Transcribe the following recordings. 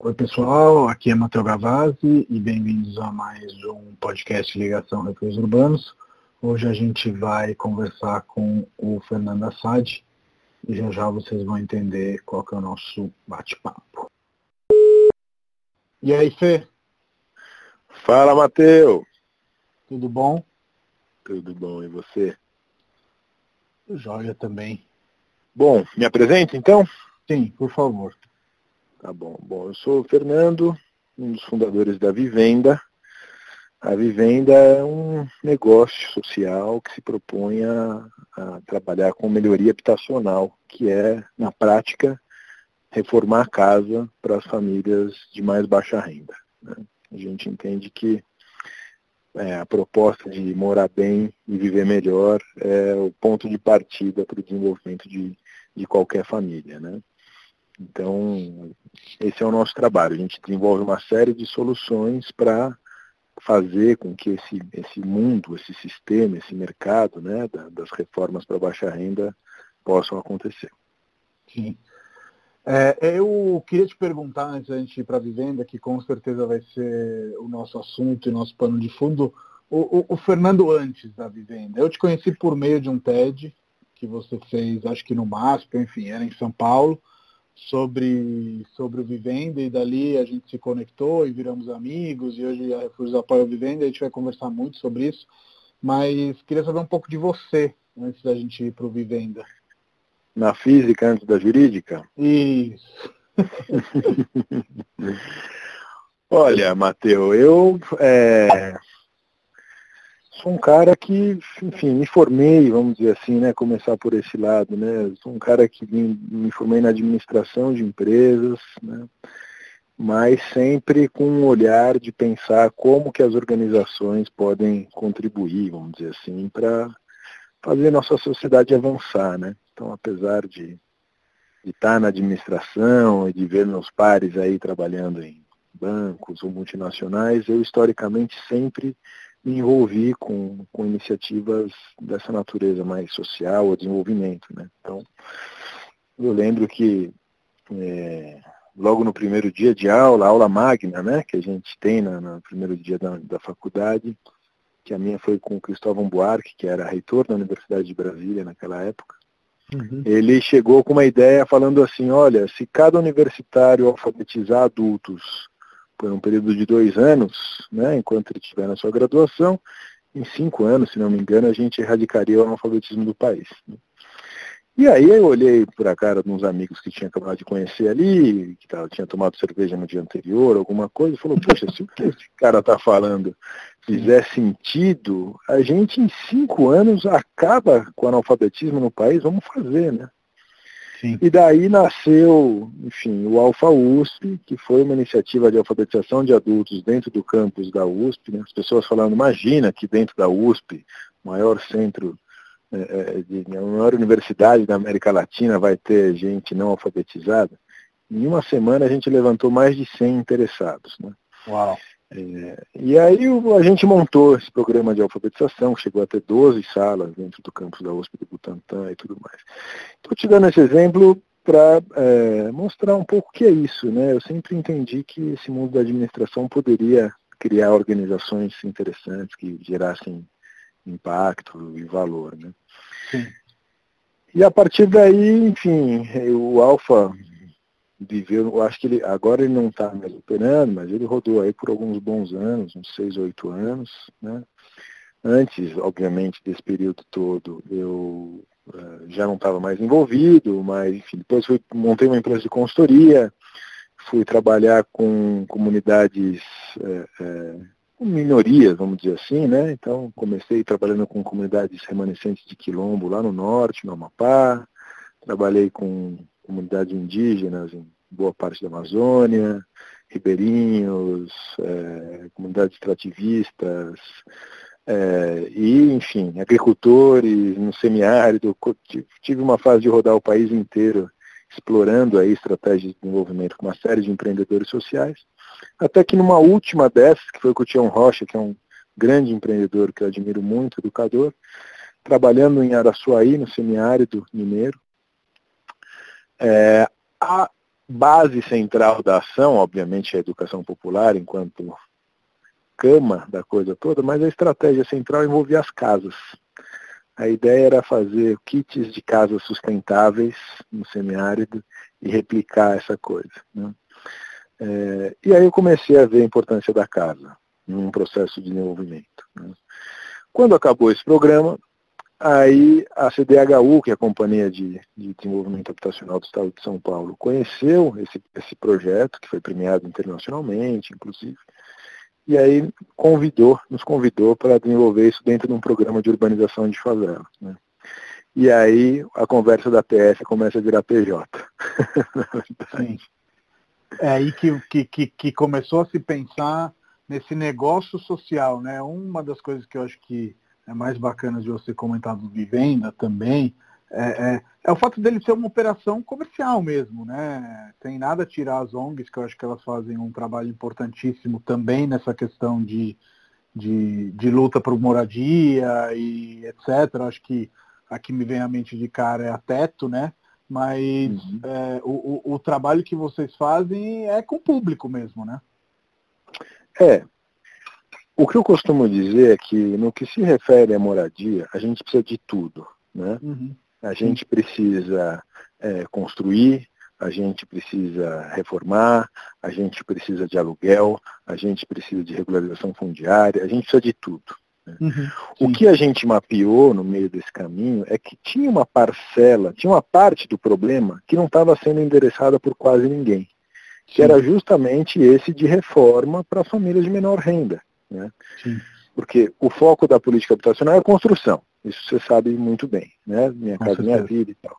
Oi pessoal, aqui é Matheus Gavazzi e bem-vindos a mais um podcast Ligação Refúgios Urbanos. Hoje a gente vai conversar com o Fernando Assad e já já vocês vão entender qual que é o nosso bate-papo. E aí, Fê? Fala, Matheus! Tudo bom? Tudo bom, e você? Joia também. Bom, me apresenta então? Sim, por favor. Tá bom. Bom, eu sou o Fernando, um dos fundadores da Vivenda. A Vivenda é um negócio social que se propõe a, a trabalhar com melhoria habitacional, que é, na prática, reformar a casa para as famílias de mais baixa renda. Né? A gente entende que é, a proposta de morar bem e viver melhor é o ponto de partida para o desenvolvimento de, de qualquer família. Né? Então, esse é o nosso trabalho. A gente desenvolve uma série de soluções para fazer com que esse, esse mundo, esse sistema, esse mercado né, das reformas para baixa renda possam acontecer. Sim. É, eu queria te perguntar, antes da gente ir para a vivenda, que com certeza vai ser o nosso assunto e nosso pano de fundo, o, o, o, Fernando antes da vivenda. Eu te conheci por meio de um TED que você fez, acho que no MASP, enfim, era em São Paulo, sobre, sobre o Vivenda, e dali a gente se conectou e viramos amigos, e hoje a Refúgios apoia o Vivenda, a gente vai conversar muito sobre isso, mas queria saber um pouco de você, antes da gente ir para o Vivenda na física antes da jurídica? Isso. Olha, Mateu, eu é, sou um cara que, enfim, me formei, vamos dizer assim, né? Começar por esse lado, né? Sou um cara que me, me formei na administração de empresas, né? Mas sempre com um olhar de pensar como que as organizações podem contribuir, vamos dizer assim, para fazer nossa sociedade avançar, né? Então, apesar de, de estar na administração e de ver meus pares aí trabalhando em bancos ou multinacionais, eu historicamente sempre me envolvi com, com iniciativas dessa natureza mais social ou desenvolvimento. Né? Então, eu lembro que é, logo no primeiro dia de aula, aula magna, né, que a gente tem no, no primeiro dia da, da faculdade, que a minha foi com o Cristóvão Buarque, que era reitor da Universidade de Brasília naquela época, Uhum. Ele chegou com uma ideia falando assim, olha, se cada universitário alfabetizar adultos por um período de dois anos, né, enquanto ele estiver na sua graduação, em cinco anos, se não me engano, a gente erradicaria o analfabetismo do país. Né? E aí eu olhei por a cara de uns amigos que tinha acabado de conhecer ali, que tava, tinha tomado cerveja no dia anterior, alguma coisa, e falou, poxa, se o que esse cara está falando fizer sentido, a gente em cinco anos acaba com o analfabetismo no país, vamos fazer, né? Sim. E daí nasceu, enfim, o Alfa USP, que foi uma iniciativa de alfabetização de adultos dentro do campus da USP. Né? As pessoas falando, imagina que dentro da USP, maior centro é, é, de, a maior universidade da América Latina vai ter gente não alfabetizada, em uma semana a gente levantou mais de 100 interessados. Né? Uau. É, e aí a gente montou esse programa de alfabetização, chegou a ter 12 salas dentro do campus da USP do Butantã e tudo mais. Estou te dando esse exemplo para é, mostrar um pouco o que é isso. Né? Eu sempre entendi que esse mundo da administração poderia criar organizações interessantes que gerassem impacto e valor. Né? Sim. E a partir daí, enfim, o Alfa viveu, eu acho que ele agora ele não está mais operando, mas ele rodou aí por alguns bons anos, uns seis, oito anos. Né? Antes, obviamente, desse período todo, eu uh, já não estava mais envolvido, mas enfim, depois fui, montei uma empresa de consultoria, fui trabalhar com comunidades uh, uh, minorias, vamos dizer assim, né? Então comecei trabalhando com comunidades remanescentes de quilombo lá no norte, no Amapá, trabalhei com comunidades indígenas em boa parte da Amazônia, ribeirinhos, é, comunidades extrativistas, é, e, enfim, agricultores no semiárido. Tive uma fase de rodar o país inteiro explorando aí estratégias de desenvolvimento com uma série de empreendedores sociais. Até que numa última dessas, que foi com o Tião Rocha, que é um grande empreendedor que eu admiro muito, educador, trabalhando em Araçuaí, no semiárido mineiro, é, a, base central da ação, obviamente, é a educação popular enquanto cama da coisa toda, mas a estratégia central envolvia as casas. A ideia era fazer kits de casas sustentáveis no semiárido e replicar essa coisa. Né? É, e aí eu comecei a ver a importância da casa num processo de desenvolvimento. Né? Quando acabou esse programa, aí a CDHU, que é a Companhia de, de, Desenvolvimento Habitacional do Estado de São Paulo, conheceu esse, esse projeto, que foi premiado internacionalmente, inclusive, e aí convidou, nos convidou para desenvolver isso dentro de um programa de urbanização de favela. Né? E aí a conversa da PS começa a virar PJ. Sim. É aí que, que, que, começou a se pensar nesse negócio social, né? Uma das coisas que eu acho que mais bacana de você comentar do Vivenda também é, é, é, o fato dele ser uma operação comercial mesmo, né? Tem nada a tirar as ONGs, que eu acho que elas fazem um trabalho importantíssimo também nessa questão de, de, de luta por moradia e etc. Acho que a que me vem à mente de cara é a Teto, né? Mas uhum. é, o, o, o trabalho que vocês fazem é com o público mesmo, né? É, o que eu costumo dizer é que no que se refere à moradia, a gente precisa de tudo. Né? Uhum. A gente precisa é, construir, a gente precisa reformar, a gente precisa de aluguel, a gente precisa de regularização fundiária, a gente precisa de tudo. Né? Uhum, o que a gente mapeou no meio desse caminho é que tinha uma parcela, tinha uma parte do problema que não estava sendo endereçada por quase ninguém, que sim. era justamente esse de reforma para famílias de menor renda. Né? Porque o foco da política habitacional é a construção. Isso você sabe muito bem, né? Minha Com casa, certeza. minha vida e tal.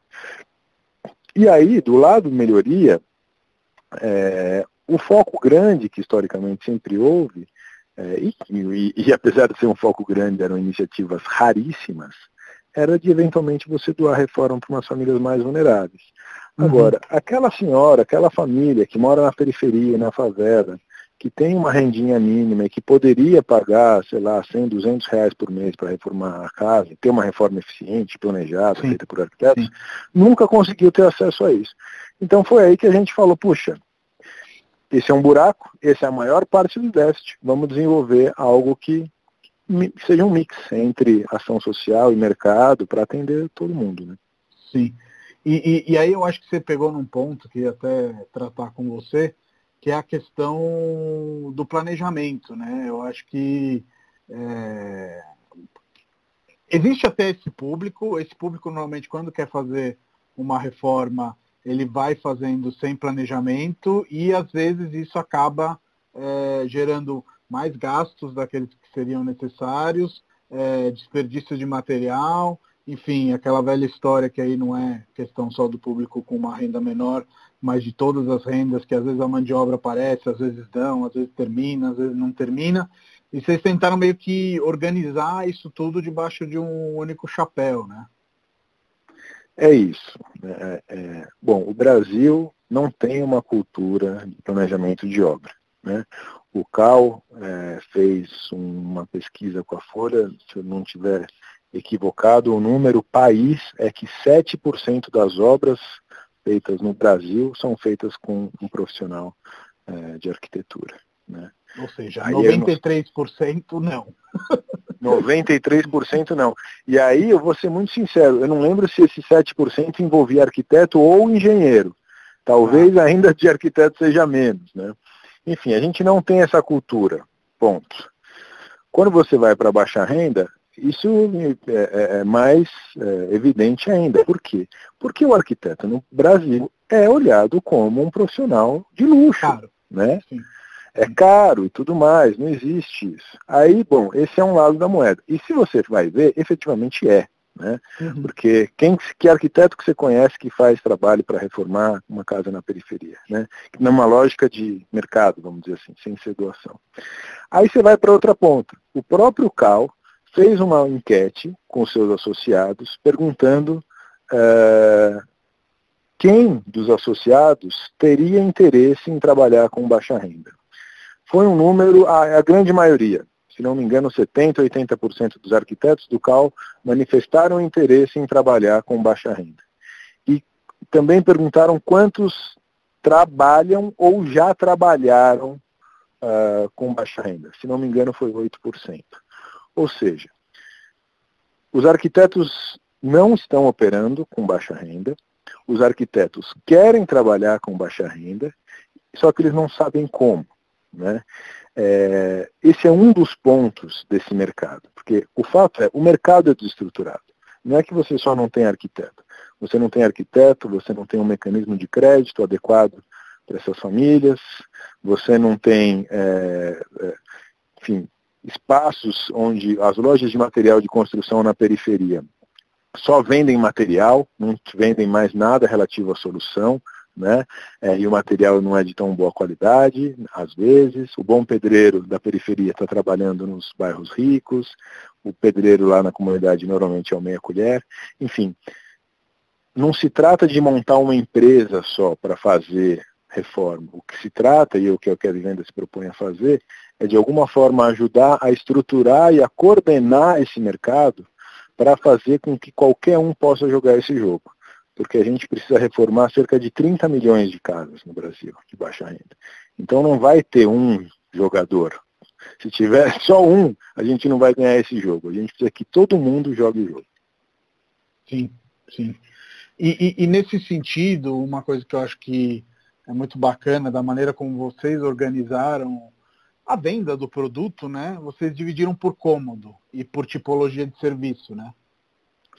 E aí, do lado melhoria, é, o foco grande que historicamente sempre houve, é, e, e, e, apesar de ser um foco grande, eram iniciativas raríssimas, era de eventualmente você doar reforma para umas famílias mais vulneráveis. Uhum. Agora, aquela senhora, aquela família que mora na periferia, na favela, que tem uma rendinha mínima e que poderia pagar, sei lá, 100, 200 reais por mês para reformar a casa, ter uma reforma eficiente, planejada, Sim. feita por arquitetos, Sim. nunca conseguiu ter acesso a isso. Então foi aí que a gente falou, puxa, esse é um buraco, esse é a maior parte do déficit, vamos desenvolver algo que seja um mix entre ação social e mercado para atender todo mundo. Né? Sim. E, e, e aí eu acho que você pegou num ponto que ia até tratar com você, que é a questão do planejamento. Né? Eu acho que é... existe até esse público, esse público normalmente quando quer fazer uma reforma, ele vai fazendo sem planejamento e às vezes isso acaba é, gerando mais gastos daqueles que seriam necessários, é, desperdício de material, enfim, aquela velha história que aí não é questão só do público com uma renda menor, mas de todas as rendas, que às vezes a mão de obra aparece, às vezes dão, às vezes termina, às vezes não termina. E vocês tentaram meio que organizar isso tudo debaixo de um único chapéu, né? É isso. É, é, bom, o Brasil não tem uma cultura de planejamento de obra. Né? O CAL é, fez uma pesquisa com a Folha, se eu não tiver equivocado, o número país é que 7% das obras feitas no Brasil são feitas com um profissional é, de arquitetura. Né? Ou seja, aí 93% não. 93% não. E aí eu vou ser muito sincero, eu não lembro se esse 7% envolvia arquiteto ou engenheiro. Talvez ah. ainda de arquiteto seja menos. Né? Enfim, a gente não tem essa cultura. Ponto. Quando você vai para baixa renda, isso é, é, é mais é, evidente ainda. Por quê? Porque o arquiteto no Brasil é olhado como um profissional de luxo. Caro. Né? Sim. É caro e tudo mais, não existe isso. Aí, bom, esse é um lado da moeda. E se você vai ver, efetivamente é. Né? Uhum. Porque quem, que arquiteto que você conhece que faz trabalho para reformar uma casa na periferia? Né? Numa lógica de mercado, vamos dizer assim, sem ser doação. Aí você vai para outra ponta. O próprio CAL fez uma enquete com seus associados perguntando uh, quem dos associados teria interesse em trabalhar com baixa renda. Foi um número, a, a grande maioria, se não me engano, 70%, 80% dos arquitetos do CAL manifestaram interesse em trabalhar com baixa renda. E também perguntaram quantos trabalham ou já trabalharam uh, com baixa renda. Se não me engano, foi 8%. Ou seja, os arquitetos não estão operando com baixa renda, os arquitetos querem trabalhar com baixa renda, só que eles não sabem como. Né? É, esse é um dos pontos desse mercado, porque o fato é, o mercado é desestruturado. Não é que você só não tem arquiteto. Você não tem arquiteto, você não tem um mecanismo de crédito adequado para essas famílias, você não tem, é, é, enfim, espaços onde as lojas de material de construção na periferia só vendem material, não vendem mais nada relativo à solução, né? É, e o material não é de tão boa qualidade, às vezes. O bom pedreiro da periferia está trabalhando nos bairros ricos, o pedreiro lá na comunidade normalmente é o meia colher. Enfim, não se trata de montar uma empresa só para fazer reforma. O que se trata, e o que a Quero Venda se propõe a fazer, é de alguma forma ajudar a estruturar e a coordenar esse mercado para fazer com que qualquer um possa jogar esse jogo. Porque a gente precisa reformar cerca de 30 milhões de casas no Brasil, de baixa renda. Então não vai ter um jogador. Se tiver só um, a gente não vai ganhar esse jogo. A gente precisa que todo mundo jogue o jogo. Sim, sim. E, e, e, nesse sentido, uma coisa que eu acho que é muito bacana da maneira como vocês organizaram a venda do produto, né? Vocês dividiram por cômodo e por tipologia de serviço, né?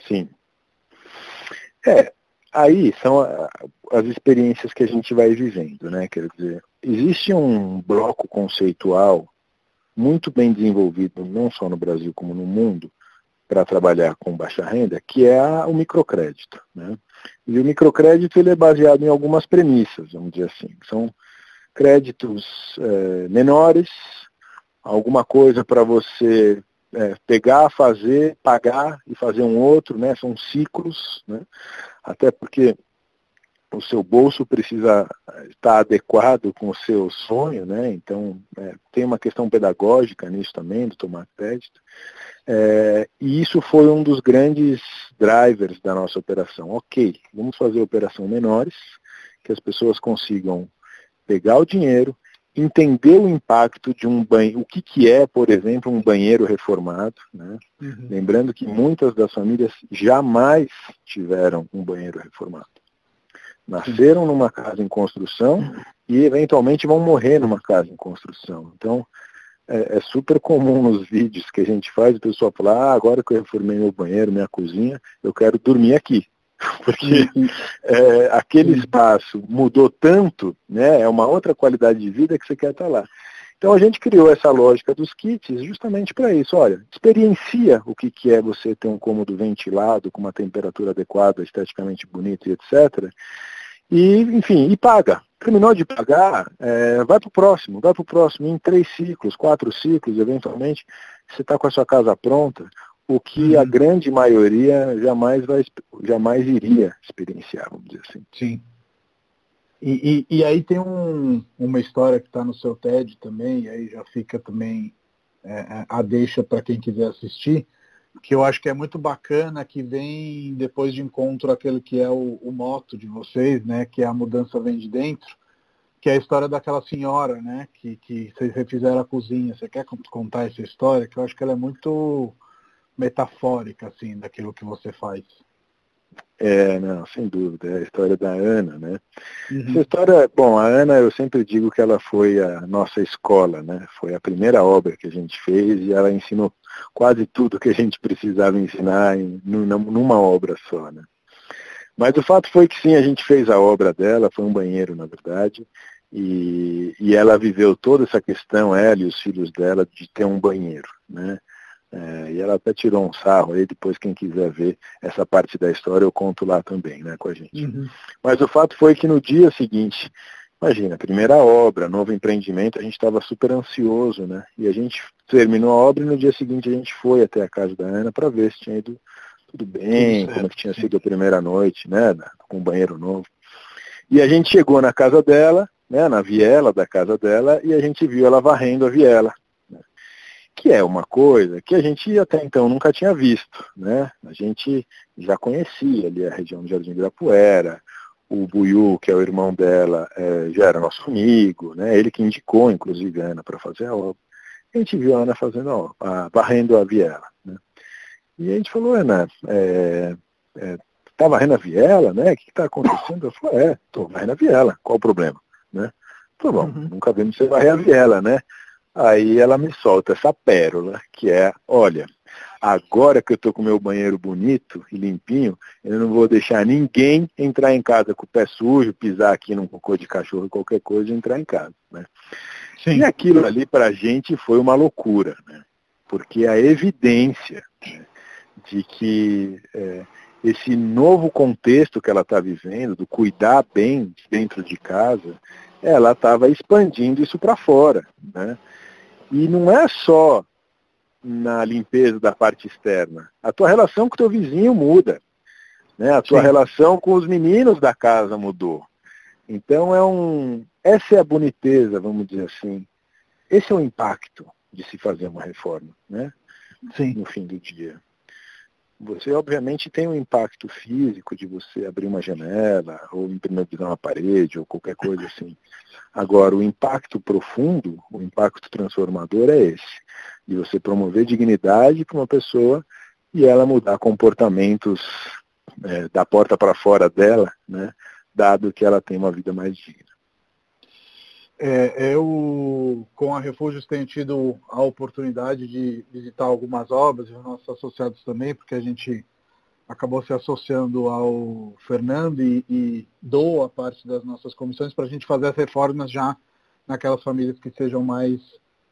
Sim. É, aí são as experiências que a gente vai vivendo, né? Quer dizer, existe um bloco conceitual muito bem desenvolvido, não só no Brasil como no mundo, para trabalhar com baixa renda, que é a, o microcrédito. Né? E o microcrédito ele é baseado em algumas premissas, vamos dizer assim. São créditos é, menores, alguma coisa para você é, pegar, fazer, pagar e fazer um outro, né? São ciclos, né? Até porque o seu bolso precisa estar adequado com o seu sonho, né? Então é, tem uma questão pedagógica nisso também, do tomar crédito. É, e isso foi um dos grandes drivers da nossa operação. Ok, vamos fazer operação menores, que as pessoas consigam pegar o dinheiro, entender o impacto de um banho, o que, que é, por exemplo, um banheiro reformado. Né? Uhum. Lembrando que muitas das famílias jamais tiveram um banheiro reformado. Nasceram numa casa em construção e eventualmente vão morrer numa casa em construção. Então, é, é, super comum nos vídeos que a gente faz, o pessoal fala, ah, agora que eu reformei meu banheiro, minha cozinha, eu quero dormir aqui. Porque é, aquele espaço mudou tanto, né, é uma outra qualidade de vida que você quer estar lá. Então a gente criou essa lógica dos kits justamente para isso. Olha, experiencia o que, que é você ter um cômodo ventilado, com uma temperatura adequada, esteticamente bonito e etc. E, enfim, e paga terminou de pagar, é, vai para o próximo, vai para o próximo, em três ciclos, quatro ciclos, eventualmente, você está com a sua casa pronta, o que uhum. a grande maioria jamais, vai, jamais iria experienciar, vamos dizer assim. Sim. E, e, e aí tem um, uma história que está no seu TED também, e aí já fica também é, é a deixa para quem quiser assistir, que eu acho que é muito bacana, que vem depois de encontro aquele que é o, o moto de vocês, né? Que é a mudança vem de dentro, que é a história daquela senhora, né? Que, que vocês refizeram a cozinha. Você quer contar essa história? Que eu acho que ela é muito metafórica, assim, daquilo que você faz. É, não, sem dúvida, é a história da Ana, né? Uhum. Essa história, bom, a Ana eu sempre digo que ela foi a nossa escola, né? Foi a primeira obra que a gente fez e ela ensinou quase tudo que a gente precisava ensinar em, numa obra só, né? Mas o fato foi que sim, a gente fez a obra dela, foi um banheiro, na verdade, e, e ela viveu toda essa questão, ela e os filhos dela, de ter um banheiro, né? É, e ela até tirou um sarro aí, depois quem quiser ver essa parte da história eu conto lá também, né, com a gente. Uhum. Mas o fato foi que no dia seguinte, imagina, primeira obra, novo empreendimento, a gente estava super ansioso, né? E a gente terminou a obra e no dia seguinte a gente foi até a casa da Ana para ver se tinha ido tudo bem, tudo como que tinha sido a primeira noite, né, com o banheiro novo. E a gente chegou na casa dela, né, na viela da casa dela, e a gente viu ela varrendo a viela que é uma coisa que a gente até então nunca tinha visto. Né? A gente já conhecia ali a região do Jardim Ibirapuera, o Buiu, que é o irmão dela, é, já era nosso amigo, né? Ele que indicou, inclusive, a Ana para fazer a obra. A gente viu a Ana fazendo, a, varrendo a viela, né? E a gente falou, Ana, é, é, tá varrendo a viela, né? O que está acontecendo? Eu falei, é, tô varrendo a viela, qual o problema, né? Falei, bom, uhum. nunca vimos você varrer a viela, né? Aí ela me solta essa pérola, que é, olha, agora que eu estou com meu banheiro bonito e limpinho, eu não vou deixar ninguém entrar em casa com o pé sujo, pisar aqui num cocô de cachorro, qualquer coisa, e entrar em casa. Né? Sim. E aquilo ali para a gente foi uma loucura, né? porque a evidência né, de que é, esse novo contexto que ela está vivendo, do cuidar bem dentro de casa, ela estava expandindo isso para fora. Né? E não é só na limpeza da parte externa. A tua relação com o teu vizinho muda. Né? A tua Sim. relação com os meninos da casa mudou. Então é um. Essa é a boniteza, vamos dizer assim. Esse é o impacto de se fazer uma reforma, né? Sim. No fim do dia. Você obviamente tem um impacto físico de você abrir uma janela, ou impermeabilizar uma parede, ou qualquer coisa assim. Agora, o impacto profundo, o impacto transformador é esse, de você promover dignidade para uma pessoa e ela mudar comportamentos é, da porta para fora dela, né, dado que ela tem uma vida mais digna. É, eu, com a Refúgios, tenho tido a oportunidade de visitar algumas obras, e os nossos associados também, porque a gente acabou se associando ao Fernando e, e doa parte das nossas comissões para a gente fazer as reformas já naquelas famílias que sejam mais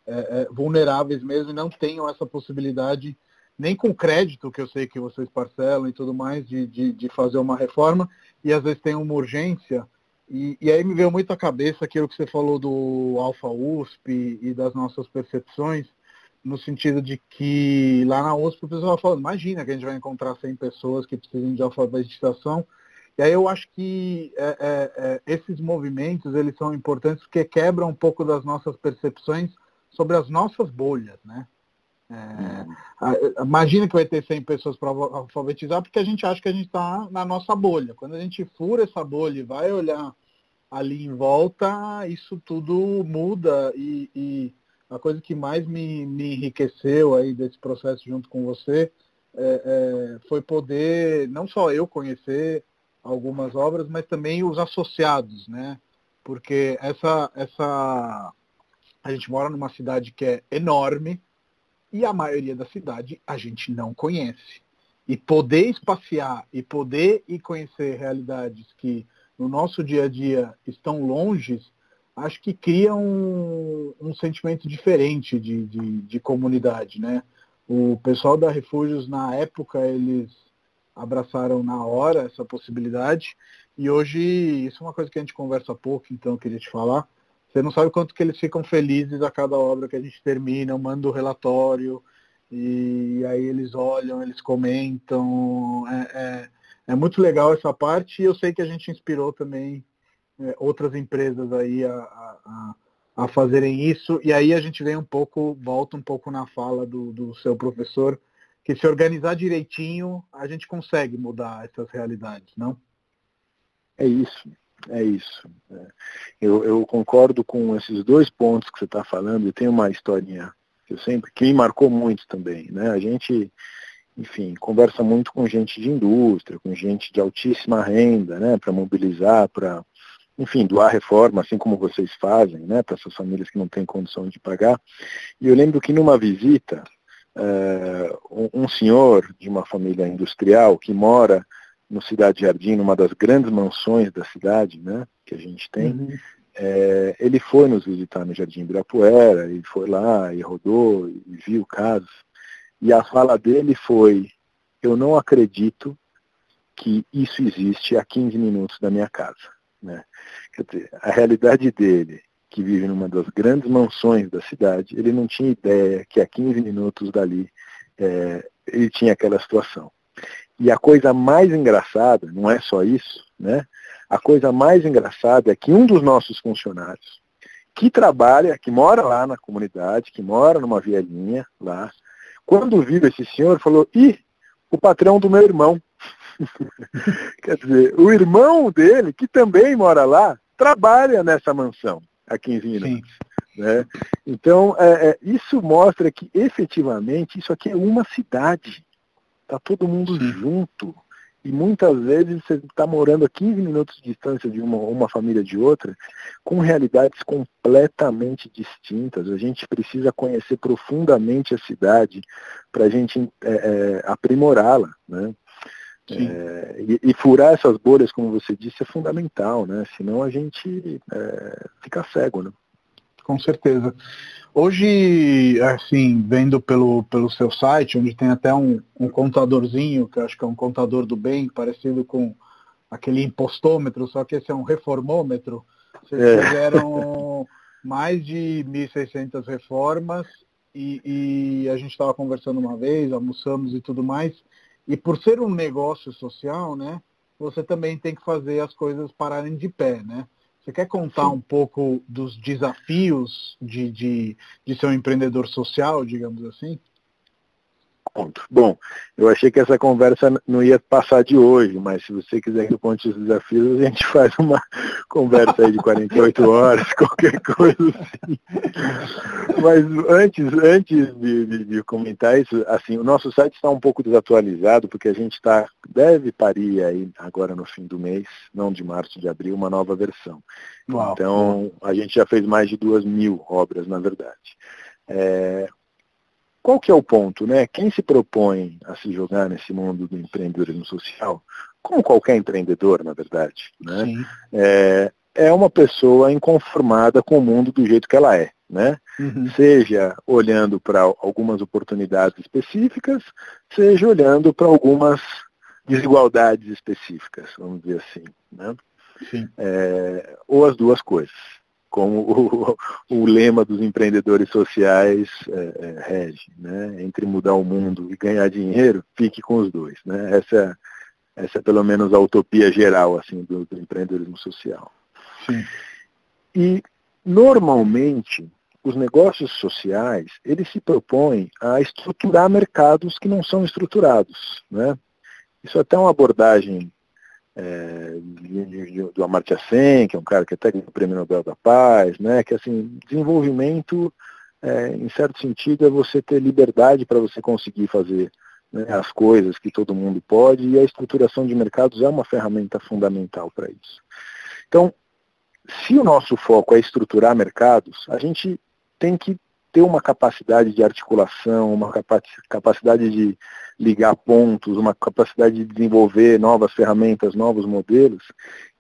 é, é, vulneráveis mesmo e não tenham essa possibilidade, nem com crédito, que eu sei que vocês parcelam e tudo mais, de, de, de fazer uma reforma, e às vezes tem uma urgência. E, e aí me veio muito à cabeça aquilo que você falou do Alfa USP e das nossas percepções, no sentido de que lá na USP o pessoal falando, imagina que a gente vai encontrar 100 pessoas que precisam de alfabetização. E aí eu acho que é, é, é, esses movimentos eles são importantes porque quebram um pouco das nossas percepções sobre as nossas bolhas, né? É, imagina que vai ter 100 pessoas para alfabetizar porque a gente acha que a gente está na nossa bolha. Quando a gente fura essa bolha e vai olhar ali em volta, isso tudo muda e, e a coisa que mais me, me enriqueceu aí desse processo junto com você é, é, foi poder não só eu conhecer algumas obras, mas também os associados, né? Porque essa, essa a gente mora numa cidade que é enorme e a maioria da cidade a gente não conhece. E poder espaciar e poder ir conhecer realidades que no nosso dia a dia estão longes acho que cria um, um sentimento diferente de, de, de, comunidade, né? O pessoal da Refúgios, na época, eles abraçaram na hora essa possibilidade, e hoje, isso é uma coisa que a gente conversa pouco, então eu queria te falar, você não sabe quanto que eles ficam felizes a cada obra que a gente termina, eu mando o relatório, e aí eles olham, eles comentam, é, é, é muito legal essa parte, e eu sei que a gente inspirou também é, outras empresas aí a, a, a, fazerem isso. E aí a gente vem um pouco, volta um pouco na fala do, do seu professor, que se organizar direitinho, a gente consegue mudar essas realidades, não? É isso, é isso. É. Eu, eu, concordo com esses dois pontos que você está falando, e tem uma historinha que eu sempre, que me marcou muito também. Né? A gente, enfim, conversa muito com gente de indústria, com gente de altíssima renda, né? para mobilizar, para enfim, doar reforma, assim como vocês fazem, né, para essas famílias que não têm condição de pagar. E eu lembro que numa visita, uh, um, um senhor de uma família industrial que mora no Cidade Jardim, numa das grandes mansões da cidade, né, que a gente tem, uhum. é, ele foi nos visitar no Jardim Ibirapuera, ele foi lá e rodou e viu casos. E a fala dele foi, eu não acredito que isso existe a 15 minutos da minha casa. Né? Quer dizer, a realidade dele, que vive numa das grandes mansões da cidade, ele não tinha ideia que a 15 minutos dali é, ele tinha aquela situação. E a coisa mais engraçada, não é só isso, né? A coisa mais engraçada é que um dos nossos funcionários, que trabalha, que mora lá na comunidade, que mora numa vielinha lá, quando viu esse senhor, falou, ih, o patrão do meu irmão. Quer dizer, o irmão dele, que também mora lá, trabalha nessa mansão há 15 minutos. Né? Então, é, é, isso mostra que efetivamente isso aqui é uma cidade. Está todo mundo Sim. junto. E muitas vezes você está morando a 15 minutos de distância de uma, uma família de outra, com realidades completamente distintas. A gente precisa conhecer profundamente a cidade para a gente é, é, aprimorá-la. Né? É, e, e, furar essas bolhas, como você disse, é fundamental, né? Senão a gente é, fica cego, né? Com certeza. Hoje, assim, vendo pelo, pelo seu site, onde tem até um, um contadorzinho, que eu acho que é um contador do bem, parecido com aquele impostômetro, só que esse é um reformômetro. Vocês é. fizeram mais de 1.600 reformas e, e a gente estava conversando uma vez, almoçamos e tudo mais, e por ser um negócio social, né, você também tem que fazer as coisas pararem de pé, né? Você quer contar um pouco dos desafios de, de, de ser um empreendedor social, digamos assim? Ponto. Bom, eu achei que essa conversa não ia passar de hoje, mas se você quiser que eu conte os desafios, a gente faz uma conversa aí de 48 horas, qualquer coisa assim. Mas antes, antes de, de, de comentar isso, assim, o nosso site está um pouco desatualizado, porque a gente está, deve parir aí agora no fim do mês, não de março, de abril, uma nova versão. Uau. Então, a gente já fez mais de duas mil obras, na verdade. É, qual que é o ponto, né? Quem se propõe a se jogar nesse mundo do empreendedorismo social, como qualquer empreendedor, na verdade, né? É, é uma pessoa inconformada com o mundo do jeito que ela é, né? Uhum. Seja olhando para algumas oportunidades específicas, seja olhando para algumas desigualdades específicas, vamos dizer assim, né? É, ou as duas coisas como o, o, lema dos empreendedores sociais é, é, rege, né? entre mudar o mundo e ganhar dinheiro, fique com os dois. Né? Essa, essa é pelo menos a utopia geral assim, do, do empreendedorismo social. Sim. E normalmente os negócios sociais eles se propõem a estruturar mercados que não são estruturados. Né? Isso é até uma abordagem é, do Amartya Sen, que é um cara que é técnico do Prêmio Nobel da Paz, né, que assim, desenvolvimento, é, em certo sentido, é você ter liberdade para você conseguir fazer né, as coisas que todo mundo pode, e a estruturação de mercados é uma ferramenta fundamental para isso. Então, se o nosso foco é estruturar mercados, a gente tem que ter uma capacidade de articulação, uma capacidade de ligar pontos, uma capacidade de desenvolver novas ferramentas, novos modelos,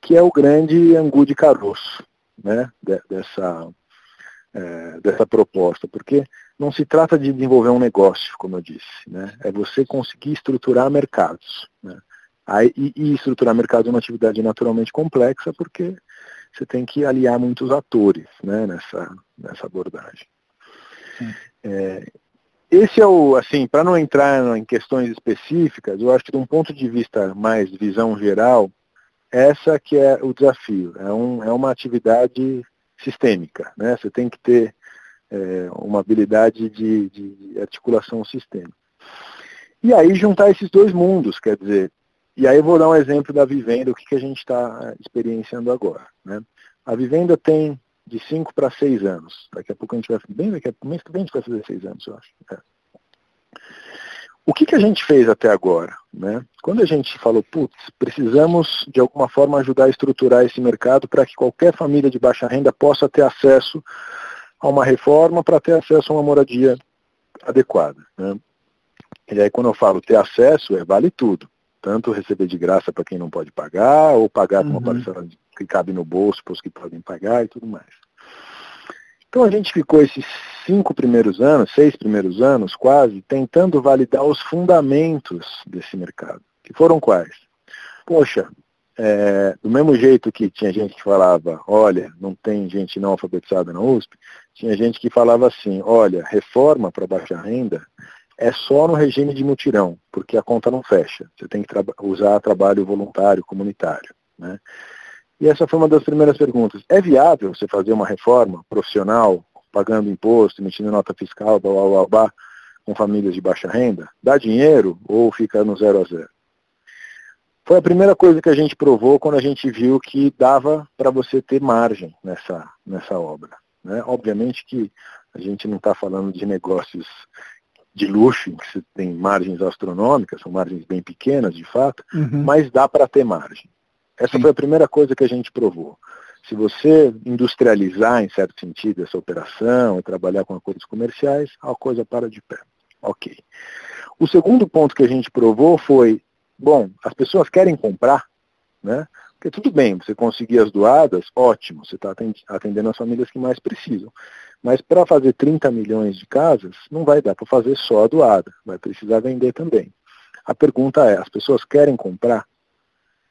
que é o grande angu de caroço né, dessa, é, dessa proposta, porque não se trata de desenvolver um negócio, como eu disse, né, é você conseguir estruturar mercados. Né, e, estruturar mercados é uma atividade naturalmente complexa, porque você tem que aliar muitos atores né, nessa, nessa abordagem. É, esse é o, assim, para não entrar em questões específicas, eu acho que de um ponto de vista mais visão geral, essa que é o desafio. É, um, é uma atividade sistêmica, né? Você tem que ter é, uma habilidade de, de articulação sistêmica. E aí juntar esses dois mundos, quer dizer, e aí eu vou dar um exemplo da vivenda, o que, que a gente está experienciando agora. Né? A vivenda tem de 5 para 6 anos. Daqui a pouco a gente vai, bem daqui a mês que vem a gente vai fazer 6 anos, eu acho. É. O que, que a gente fez até agora? Né? Quando a gente falou, putz, precisamos de alguma forma ajudar a estruturar esse mercado para que qualquer família de baixa renda possa ter acesso a uma reforma para ter acesso a uma moradia adequada. Né? E aí quando eu falo ter acesso, é vale tudo. Tanto receber de graça para quem não pode pagar, ou pagar com uma uhum. parcela que cabe no bolso para os que podem pagar e tudo mais. Então a gente ficou esses cinco primeiros anos, seis primeiros anos quase, tentando validar os fundamentos desse mercado. Que foram quais? Poxa, é, do mesmo jeito que tinha gente que falava, olha, não tem gente não alfabetizada na USP, tinha gente que falava assim, olha, reforma para baixa renda é só no regime de mutirão, porque a conta não fecha. Você tem que usar trabalho voluntário, comunitário. Né? E essa foi uma das primeiras perguntas. É viável você fazer uma reforma profissional, pagando imposto, emitindo nota fiscal, blá, blá, blá, blá, com famílias de baixa renda? Dá dinheiro ou fica no zero a zero? Foi a primeira coisa que a gente provou quando a gente viu que dava para você ter margem nessa, nessa obra. Né? Obviamente que a gente não está falando de negócios de luxo, que você tem margens astronômicas, são margens bem pequenas, de fato, uhum. mas dá para ter margem. Essa Sim. foi a primeira coisa que a gente provou. Se você industrializar, em certo sentido, essa operação e trabalhar com acordos comerciais, a coisa para de pé. Ok. O segundo ponto que a gente provou foi Bom, as pessoas querem comprar, né? Porque tudo bem, você conseguir as doadas, ótimo, você está atendendo as famílias que mais precisam. Mas para fazer 30 milhões de casas, não vai dar para fazer só a doada, vai precisar vender também. A pergunta é, as pessoas querem comprar?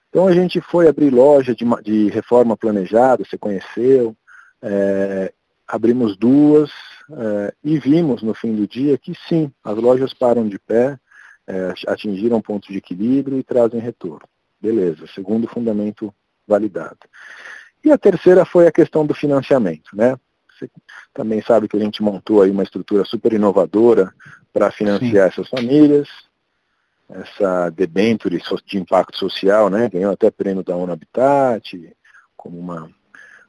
Então a gente foi abrir loja de, de reforma planejada, você conheceu, é, abrimos duas é, e vimos no fim do dia que sim, as lojas param de pé, é, atingiram pontos de equilíbrio e trazem retorno. Beleza, segundo fundamento validado. E a terceira foi a questão do financiamento. Né? Você também sabe que a gente montou aí uma estrutura super inovadora para financiar Sim. essas famílias. Essa debenture de impacto social, né? ganhou até prêmio da ONU Habitat, como uma,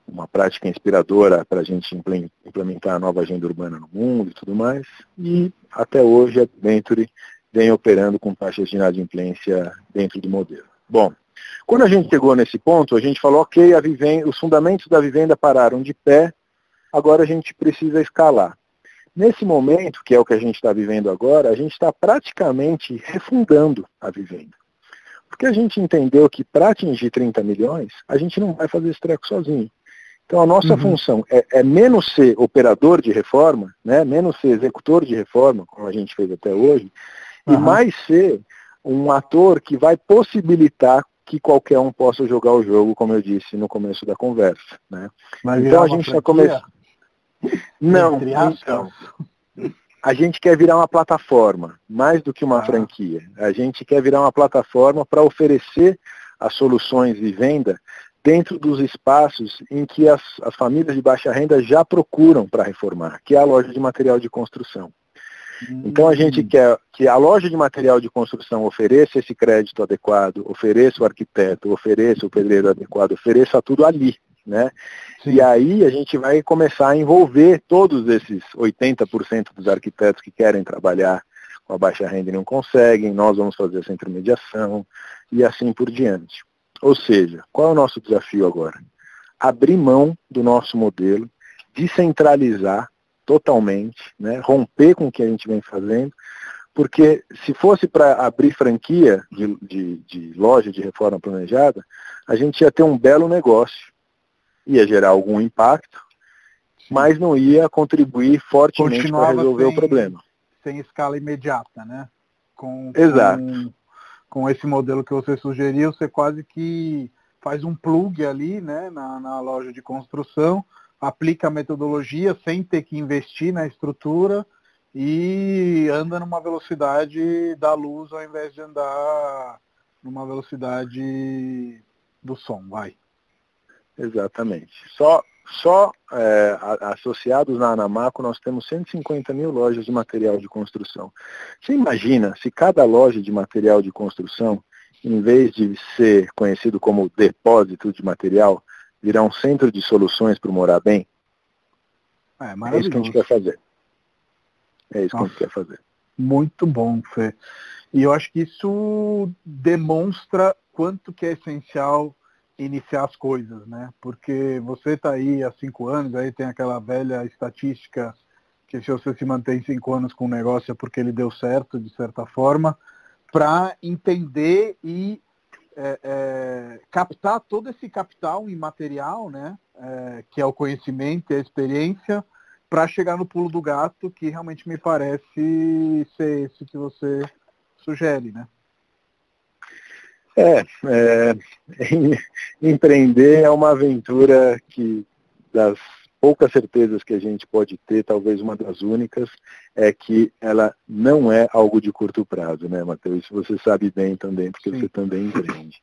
uma prática inspiradora para a gente implementar a nova agenda urbana no mundo e tudo mais. E até hoje a debenture vem operando com taxas de inadimplência dentro do modelo. Bom, quando a gente chegou nesse ponto, a gente falou, ok, vivenda, os fundamentos da vivenda pararam de pé, agora a gente precisa escalar. Nesse momento, que é o que a gente está vivendo agora, a gente está praticamente refundando a vivenda. Porque a gente entendeu que para atingir 30 milhões, a gente não vai fazer esse treco sozinho. Então a nossa uhum. função é, é, menos ser operador de reforma, né, menos ser executor de reforma, como a gente fez até hoje, uhum. e mais ser um ator que vai possibilitar que qualquer um possa jogar o jogo, como eu disse no começo da conversa. Né? então a gente está começando. Não, então. A gente quer virar uma plataforma, mais do que uma ah. franquia. A gente quer virar uma plataforma para oferecer as soluções de venda dentro dos espaços em que as, as famílias de baixa renda já procuram para reformar, que é a loja de material de construção. Então a gente hum. quer que a loja de material de construção ofereça esse crédito adequado, ofereça o arquiteto, ofereça o pedreiro adequado, ofereça tudo ali. Né? E aí a gente vai começar a envolver todos esses 80% dos arquitetos que querem trabalhar com a baixa renda e não conseguem, nós vamos fazer essa intermediação e assim por diante. Ou seja, qual é o nosso desafio agora? Abrir mão do nosso modelo, descentralizar totalmente, né? romper com o que a gente vem fazendo, porque se fosse para abrir franquia de, de, de, loja de reforma planejada, a gente ia ter um belo negócio, ia gerar algum impacto, mas não ia contribuir fortemente para resolver sem, o problema. Sem escala imediata, né? Com, Exato. Com, com, esse modelo que você sugeriu, você quase que faz um plug ali né, na, na loja de construção, aplica a metodologia sem ter que investir na estrutura e anda numa velocidade da luz ao invés de andar numa velocidade do som, vai. Exatamente. Só, só é, associados na Anamaco nós temos 150 mil lojas de material de construção. Você imagina se cada loja de material de construção, em vez de ser conhecido como depósito de material, virar um centro de soluções para morar bem? É, é, isso que a gente quer fazer. É isso Nossa, que a gente quer fazer. Muito bom, Fê. E eu acho que isso demonstra quanto que é essencial iniciar as coisas, né? Porque você está aí há cinco anos, aí tem aquela velha estatística que se você se mantém cinco anos com um negócio é porque ele deu certo, de certa forma, para entender e é, é, captar todo esse capital imaterial, né, é, que é o conhecimento e a experiência, para chegar no pulo do gato, que realmente me parece ser esse que você sugere, né? É, é empreender é uma aventura que das poucas certezas que a gente pode ter, talvez uma das únicas, é que ela não é algo de curto prazo, né, Matheus? Isso você sabe bem também, porque Sim. você também empreende.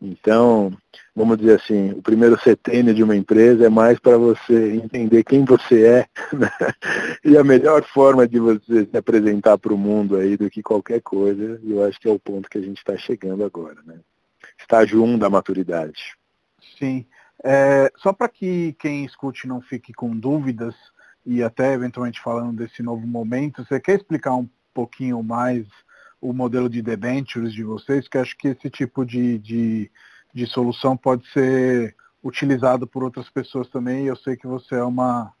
Então, vamos dizer assim, o primeiro setênio de uma empresa é mais para você entender quem você é né? e a melhor forma de você se apresentar para o mundo aí do que qualquer coisa, e eu acho que é o ponto que a gente está chegando agora, né? estágio 1 da maturidade. Sim. É, só para que quem escute não fique com dúvidas, e até eventualmente falando desse novo momento, você quer explicar um pouquinho mais o modelo de debentures de vocês? Que acho que esse tipo de, de, de solução pode ser utilizado por outras pessoas também. Eu sei que você é uma,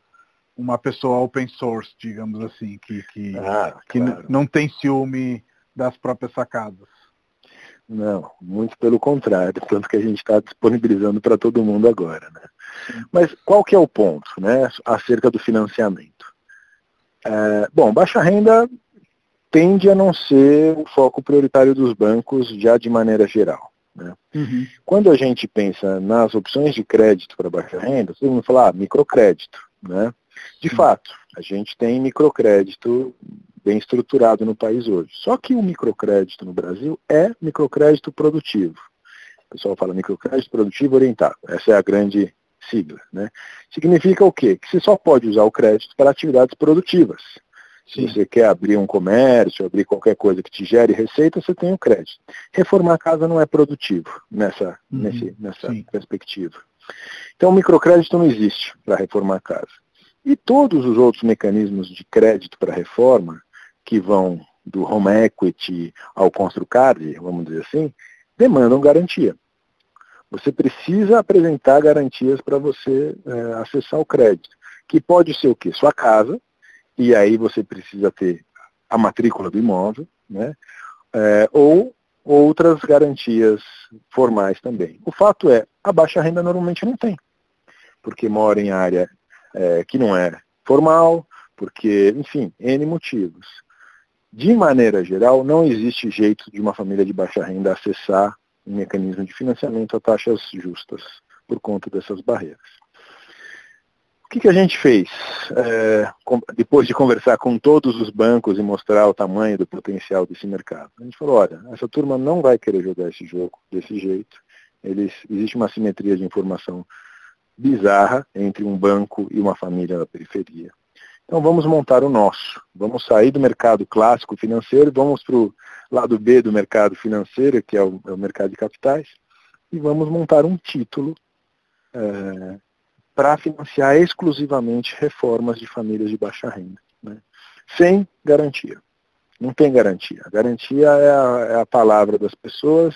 uma pessoa open source, digamos assim, que, que, ah, que não tem ciúme das próprias sacadas. Não, muito pelo contrário, tanto que a gente está disponibilizando para todo mundo agora. Né? Mas qual que é o ponto né, acerca do financiamento? É, bom, baixa renda tende a não ser o foco prioritário dos bancos já de maneira geral. Né? Uhum. Quando a gente pensa nas opções de crédito para baixa renda, todo mundo fala ah, microcrédito. Né? De uhum. fato, a gente tem microcrédito bem estruturado no país hoje. Só que o microcrédito no Brasil é microcrédito produtivo. O pessoal fala microcrédito produtivo orientado. Essa é a grande sigla. Né? Significa o quê? Que você só pode usar o crédito para atividades produtivas. Se você quer abrir um comércio, abrir qualquer coisa que te gere receita, você tem o crédito. Reformar a casa não é produtivo nessa, uhum. nesse, nessa perspectiva. Então o microcrédito não existe para reformar a casa. E todos os outros mecanismos de crédito para reforma, que vão do home equity ao construcard, vamos dizer assim, demandam garantia. Você precisa apresentar garantias para você é, acessar o crédito, que pode ser o quê? Sua casa, e aí você precisa ter a matrícula do imóvel, né? É, ou outras garantias formais também. O fato é, a baixa renda normalmente não tem, porque mora em área é, que não é formal, porque, enfim, N motivos de maneira geral, não existe jeito de uma família de baixa renda acessar um mecanismo de financiamento a taxas justas por conta dessas barreiras. Que, que a gente fez? É, depois de conversar com todos os bancos e mostrar o tamanho do potencial desse mercado, a gente falou, olha, essa turma não vai querer jogar esse jogo desse jeito. Eles, existe uma simetria de informação bizarra entre um banco e uma família na periferia. Então vamos montar o nosso. Vamos sair do mercado clássico financeiro, vamos para o lado B do mercado financeiro, que é o, é o, mercado de capitais, e vamos montar um título é, para financiar exclusivamente reformas de famílias de baixa renda, né? sem garantia. Não tem garantia. A garantia é a, é a palavra das pessoas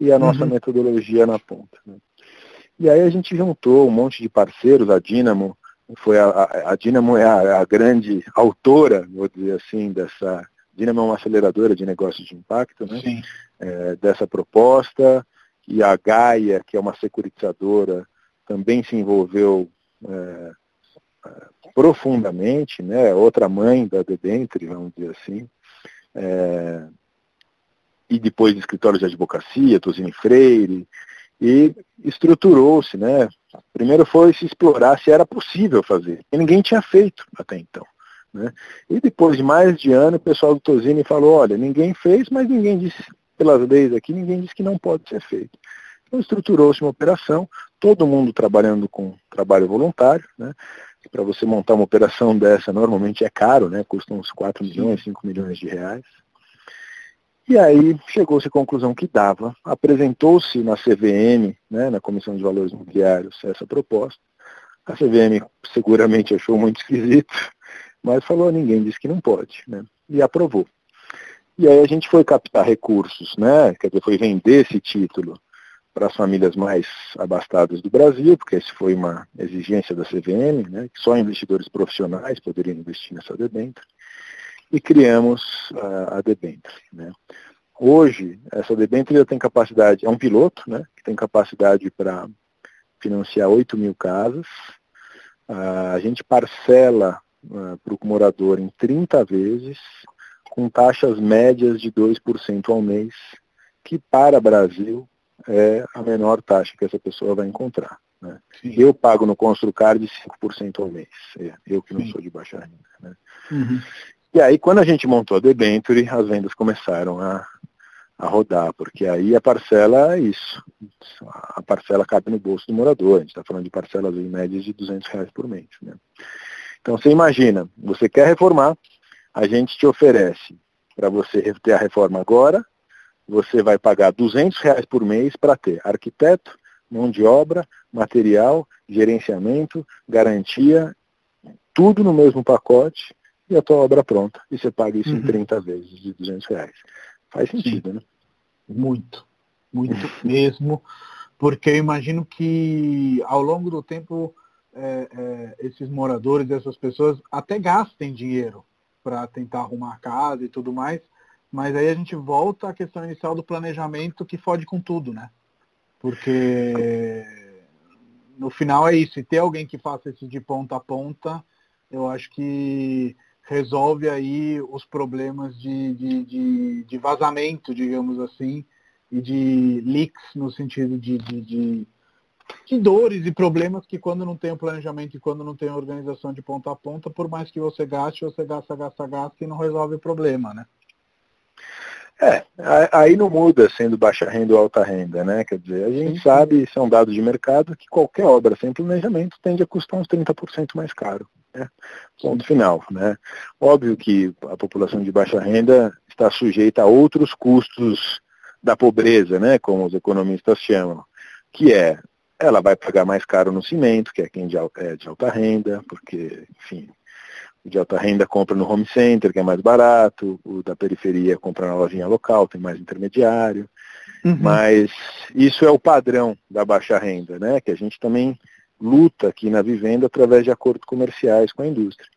e a nossa uhum. metodologia na ponta. Né? E aí a gente juntou um monte de parceiros, a Dynamo, foi a, a, Dynamo é a, a, grande autora, vou dizer assim, dessa. Dynamo é uma aceleradora de negócios de impacto, né? É, dessa proposta. E a Gaia, que é uma securitizadora, também se envolveu é, é profundamente, né? Outra mãe da Debentre, vamos dizer assim. É, e depois de escritórios de advocacia, Tosini Freire, e estruturou-se, né? Primeiro foi se explorar se era possível fazer, e ninguém tinha feito até então. Né? E depois de mais de ano, o pessoal do Tosini falou, olha, ninguém fez, mas ninguém disse, pelas leis aqui, ninguém disse que não pode ser feito. Então estruturou-se uma operação, todo mundo trabalhando com trabalho voluntário, né? Para você montar uma operação dessa normalmente é caro, né? Custa uns 4 milhões, 5 milhões de reais. E aí chegou-se à conclusão que dava, apresentou-se na CVM, né, na Comissão de Valores Imobiliários, essa proposta. A CVM seguramente achou muito esquisito, mas falou, ninguém disse que não pode, né, e aprovou. E aí a gente foi captar recursos, né, quer dizer, foi vender esse título para as famílias mais abastadas do Brasil, porque essa foi uma exigência da CVM, né, que só investidores profissionais poderiam investir nessa debênture e criamos a, a debenture. Né? Hoje, essa debenture tem capacidade, é um piloto, né, que tem capacidade para financiar 8 mil casas. A gente parcela para o morador em 30 vezes, com taxas médias de 2% ao mês, que para o Brasil é a menor taxa que essa pessoa vai encontrar. Né? Eu pago no Construcard 5% ao mês, é, eu que não Sim. sou de baixa renda. Né? Uhum. E aí, quando a gente montou a debenture, as vendas começaram a, a rodar, porque aí a parcela é isso. A parcela cabe no bolso do morador. A gente está falando de parcelas em médias de 200 reais por mês. Né? Então, você imagina, você quer reformar, a gente te oferece para você ter a reforma agora, você vai pagar 200 reais por mês para ter arquiteto, mão de obra, material, gerenciamento, garantia, tudo no mesmo pacote e a tua obra pronta. E você paga isso uhum. em 30 vezes de 200 reais. Faz sentido, Sim. né? Muito, muito mesmo, porque eu imagino que ao longo do tempo é, é, esses moradores, essas pessoas até gastem dinheiro para tentar arrumar a casa e tudo mais, mas aí a gente volta à questão inicial do planejamento que fode com tudo, né? Porque no final é isso, e ter alguém que faça isso de ponta a ponta, eu acho que resolve aí os problemas de, de, de, de vazamento, digamos assim, e de leaks no sentido de, de, de, dores e problemas que quando não tem o planejamento e quando não tem a organização de ponta a ponta, por mais que você gaste, você gasta, gasta, gasta e não resolve o problema, né? É, aí não muda sendo baixa renda ou alta renda, né? Quer dizer, a gente sim, sabe, isso é um dado de mercado, que qualquer obra sem planejamento tende a custar uns 30% mais caro. Né? Ponto final. Né? Óbvio que a população de baixa renda está sujeita a outros custos da pobreza, né? como os economistas chamam, que é ela vai pagar mais caro no cimento, que é quem é de alta renda, porque, enfim, de alta renda compra no home center, que é mais barato, o da periferia compra na lojinha local, tem mais intermediário. Uhum. Mas isso é o padrão da baixa renda, né? Que a gente também luta aqui na vivenda através de acordos comerciais com a indústria.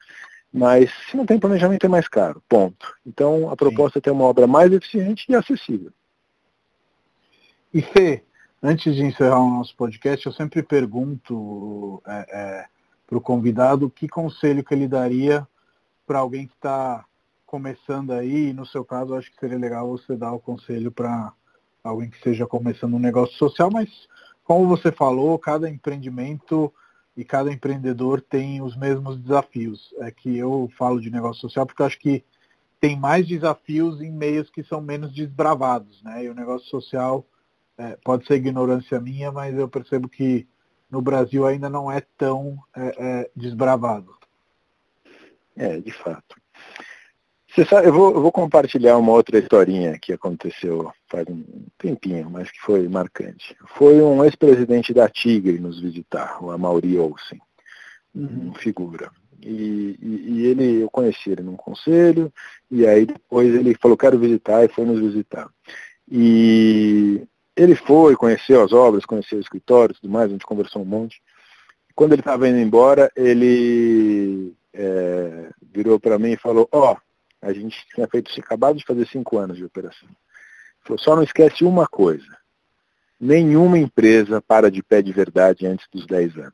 Mas se não tem planejamento é mais caro, ponto. Então a proposta Sim. é ter uma obra mais eficiente e acessível. E Fê, antes de encerrar o nosso podcast, eu sempre pergunto é, é, para o convidado que conselho que ele daria para alguém que está começando aí, e no seu caso acho que seria legal você dar o conselho para alguém que esteja começando um negócio social, mas como você falou, cada empreendimento e cada empreendedor tem os mesmos desafios. É que eu falo de negócio social porque acho que tem mais desafios em meios que são menos desbravados, né? E o negócio social é, pode ser ignorância minha, mas eu percebo que no Brasil ainda não é tão é, é, desbravado. É, de fato. Sabe, eu vou, eu vou, compartilhar uma outra historinha que aconteceu faz um tempinho, mas que foi marcante. Foi um ex-presidente da Tigre nos visitar, o Amaury Olsen, uhum. figura. E, e, e, ele, eu conheci ele num conselho, e aí depois ele falou, quero visitar, e foi nos visitar. E ele foi, conheceu as obras, conheceu o escritório e tudo mais, a gente conversou um monte. Quando ele estava indo embora, ele é, virou para mim e falou, ó, oh, a gente tinha feito, acabado de fazer cinco anos de operação. Falou, só não esquece uma coisa. Nenhuma empresa para de pé de verdade antes dos 10 anos.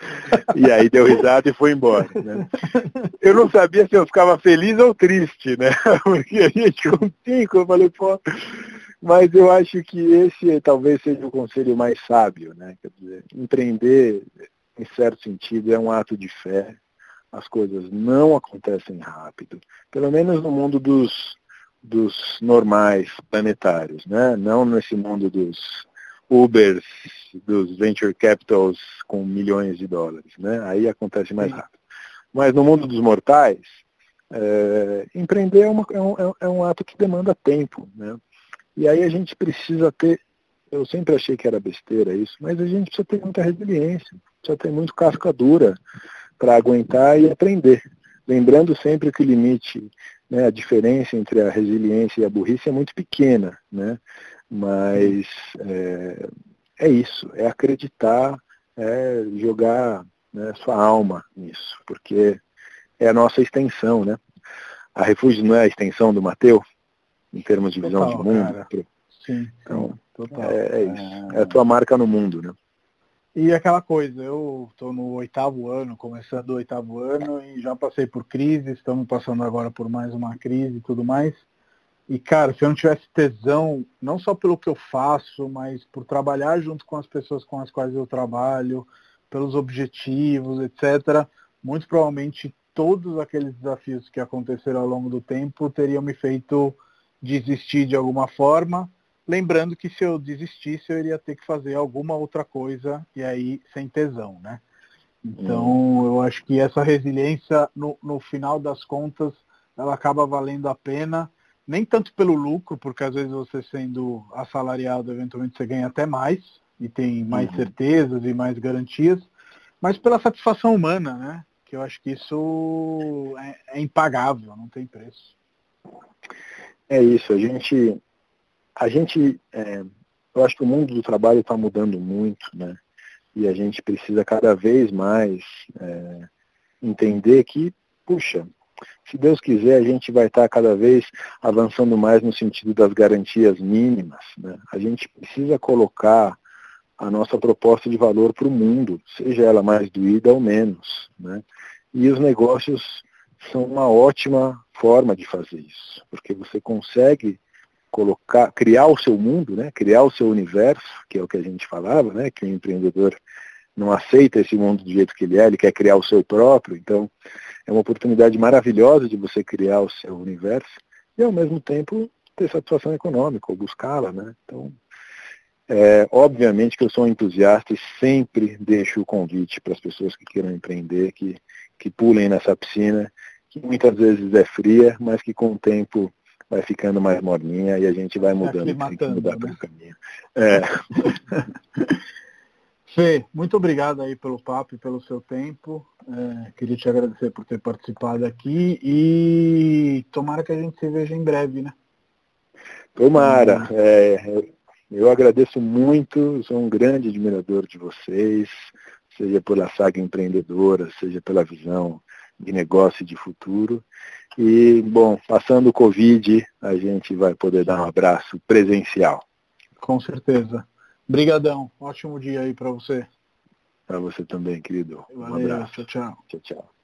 E aí deu risada e foi embora. Né? Eu não sabia se eu ficava feliz ou triste, né? Porque a gente com cinco, eu falei, pô. Mas eu acho que esse talvez seja o conselho mais sábio, né? Quer dizer, empreender, em certo sentido, é um ato de fé, as coisas não acontecem rápido, pelo menos no mundo dos, dos normais planetários, né? não nesse mundo dos Ubers, dos venture capitals com milhões de dólares. Né? Aí acontece mais rápido. Mas no mundo dos mortais, é, empreender é, uma, é, um, é, um, ato que demanda tempo. Né? E aí a gente precisa ter, eu sempre achei que era besteira isso, mas a gente precisa ter muita resiliência, precisa ter muito casca dura para aguentar e aprender. Lembrando sempre que o limite, né, a diferença entre a resiliência e a burrice é muito pequena, né? mas é, é isso, é acreditar, é jogar né, sua alma nisso, porque é a nossa extensão, né? A Refúgio não é a extensão do Mateu, em termos de visão total, de mundo. Sim, então, total. É, é isso. É a tua marca no mundo, né? E aquela coisa, eu estou no oitavo ano, começando o oitavo ano, e já passei por crise, estamos passando agora por mais uma crise e tudo mais. E, cara, se eu não tivesse tesão, não só pelo que eu faço, mas por trabalhar junto com as pessoas com as quais eu trabalho, pelos objetivos, etc., muito provavelmente todos aqueles desafios que aconteceram ao longo do tempo teriam me feito desistir de alguma forma Lembrando que se eu desistisse, eu iria ter que fazer alguma outra coisa e aí sem tesão, né? Então, hum. eu acho que essa resiliência, no, no final das contas, ela acaba valendo a pena nem tanto pelo lucro, porque às vezes você sendo assalariado, eventualmente você ganha até mais e tem mais uhum. certezas e mais garantias, mas pela satisfação humana, né? Que eu acho que isso é, é impagável, não tem preço. É isso, a gente, a gente, é, eu acho que o mundo do trabalho está mudando muito, né? E a gente precisa cada vez mais é, entender que, puxa, se Deus quiser, a gente vai estar cada vez avançando mais no sentido das garantias mínimas. Né? A gente precisa colocar a nossa proposta de valor para o mundo, seja ela mais doída ou menos. Né? E os negócios são uma ótima forma de fazer isso, porque você consegue colocar, criar o seu mundo, né? criar o seu universo, que é o que a gente falava, né? que o empreendedor não aceita esse mundo do jeito que ele é, ele quer criar o seu próprio, então é uma oportunidade maravilhosa de você criar o seu universo e ao mesmo tempo ter satisfação econômica ou buscá-la, né? Então, é, obviamente que eu sou um entusiasta e sempre deixo o convite para as pessoas que queiram empreender, que, que pulem nessa piscina, que muitas vezes é fria, mas que com o tempo vai ficando mais morninha e a gente vai mudando, tem que mudar né? pelo caminho. É. Fê, muito obrigado aí pelo papo e pelo seu tempo. É, queria te agradecer por ter participado aqui e tomara que a gente se veja em breve, né? Tomara. É, eu agradeço muito, sou um grande admirador de vocês, seja pela saga empreendedora, seja pela visão de negócio de futuro. E, bom, passando o Covid, a gente vai poder dar um abraço presencial. Com certeza. Obrigadão. Ótimo dia aí para você. Para você também, querido. Valeu, um abraço. Tchau, tchau. Tchau, tchau.